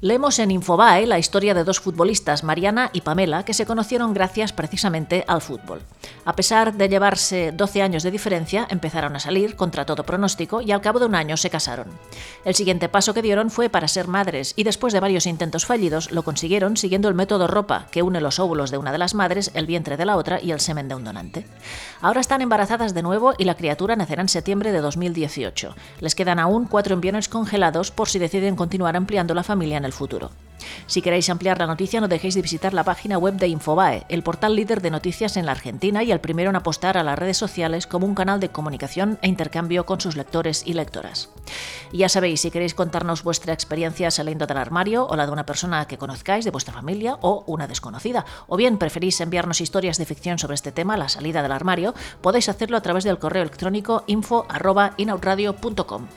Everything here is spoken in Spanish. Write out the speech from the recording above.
Leemos en Infobae la historia de dos futbolistas, Mariana y Pamela, que se conocieron gracias precisamente al fútbol. A pesar de llevarse 12 años de diferencia, empezaron a salir contra todo pronóstico y al cabo de un año se casaron. El siguiente paso que dieron fue para ser madres y después de varios intentos fallidos lo consiguieron siguiendo el método ropa, que une los óvulos de una de las madres, el vientre de la otra y el semen de un donante. Ahora están embarazadas de nuevo y la criatura nacerá en septiembre de 2018. Les quedan aún cuatro embriones congelados por si deciden continuar ampliando la familia en el futuro. Si queréis ampliar la noticia, no dejéis de visitar la página web de Infobae, el portal líder de noticias en la Argentina y el primero en apostar a las redes sociales como un canal de comunicación e intercambio con sus lectores y lectoras. Ya sabéis, si queréis contarnos vuestra experiencia saliendo del armario o la de una persona que conozcáis, de vuestra familia o una desconocida, o bien preferís enviarnos historias de ficción sobre este tema, la salida del armario, podéis hacerlo a través del correo electrónico info.inautradio.com.